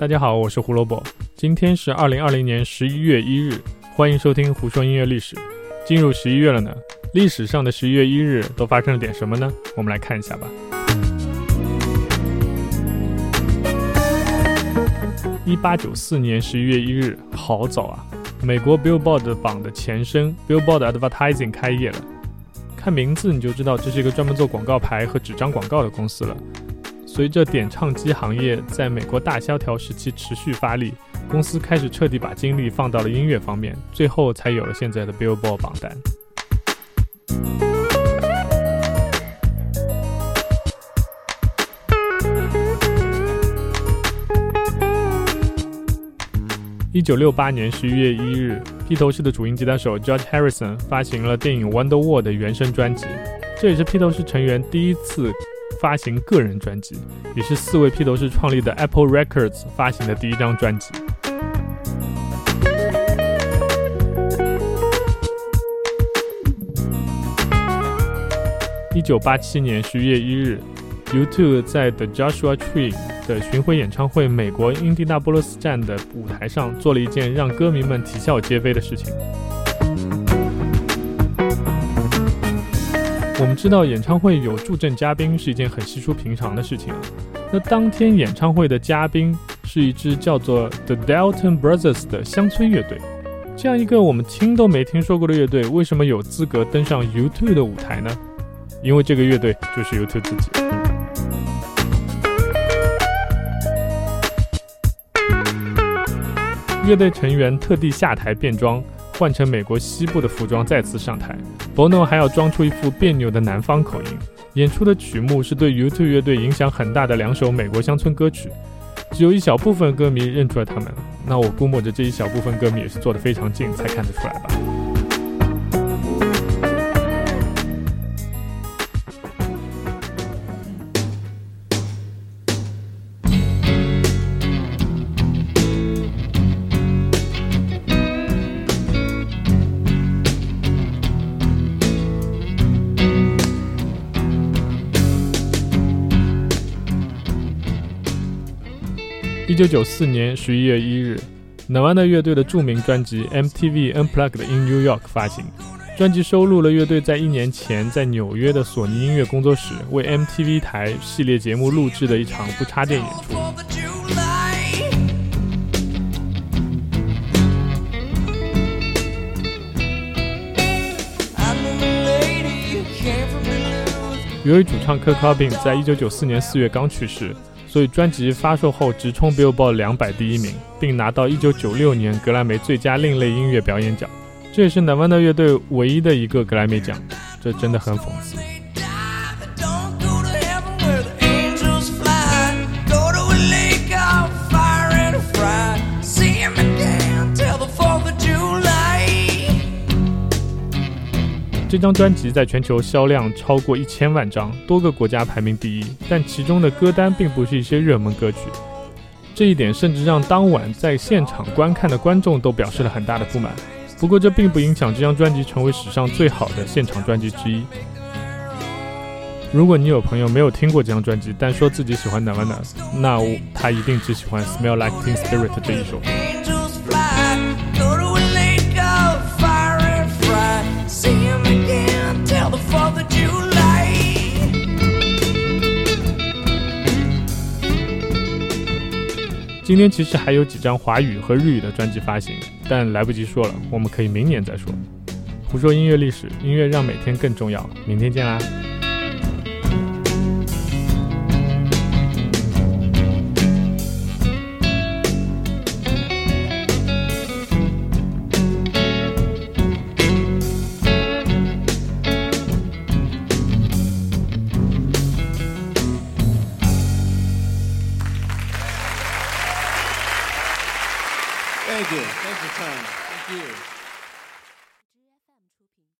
大家好，我是胡萝卜。今天是二零二零年十一月一日，欢迎收听《胡说音乐历史》。进入十一月了呢，历史上的十一月一日都发生了点什么呢？我们来看一下吧。一八九四年十一月一日，好早啊！美国 Billboard 榜的前身 Billboard Advertising 开业了。看名字你就知道，这是一个专门做广告牌和纸张广告的公司了。随着点唱机行业在美国大萧条时期持续发力，公司开始彻底把精力放到了音乐方面，最后才有了现在的 Billboard 榜单。一九六八年十一月一日，披头士的主音吉他手 George Harrison 发行了电影《Wonder Wall》的原声专辑，这也是披头士成员第一次。发行个人专辑，也是四位披头士创立的 Apple Records 发行的第一张专辑。一九八七年十一月一日，U2 在 The Joshua Tree 的巡回演唱会美国印第纳波罗斯站的舞台上，做了一件让歌迷们啼笑皆非的事情。我们知道演唱会有助阵嘉宾是一件很稀疏平常的事情。那当天演唱会的嘉宾是一支叫做 The Dalton Brothers 的乡村乐队。这样一个我们听都没听说过的乐队，为什么有资格登上 YouTube 的舞台呢？因为这个乐队就是 YouTube 自己。乐队成员特地下台变装。换成美国西部的服装再次上台，Bono 还要装出一副别扭的南方口音。演出的曲目是对 YouTube 乐队影响很大的两首美国乡村歌曲，只有一小部分歌迷认出了他们。那我估摸着这一小部分歌迷也是坐得非常近才看得出来吧。一九九四年十一月一日，Nirvana 乐队的著名专辑《MTV Unplugged in New York》发行。专辑收录了乐队在一年前在纽约的索尼音乐工作室为 MTV 台系列节目录制的一场不插电演出。由于主唱 Kurt Cobain 在一九九四年四月刚去世。所以专辑发售后直冲 Billboard 两百第一名，并拿到1996年格莱美最佳另类音乐表演奖，这也是 Nirvana 乐队唯一的一个格莱美奖，这真的很讽刺。这张专辑在全球销量超过一千万张，多个国家排名第一，但其中的歌单并不是一些热门歌曲。这一点甚至让当晚在现场观看的观众都表示了很大的不满。不过这并不影响这张专辑成为史上最好的现场专辑之一。如果你有朋友没有听过这张专辑，但说自己喜欢 Nirvana，那他一定只喜欢《Smell Like Teen Spirit》这一首。今天其实还有几张华语和日语的专辑发行，但来不及说了，我们可以明年再说。胡说音乐历史，音乐让每天更重要。明天见啦！Thank you. Thanks for time. Thank you.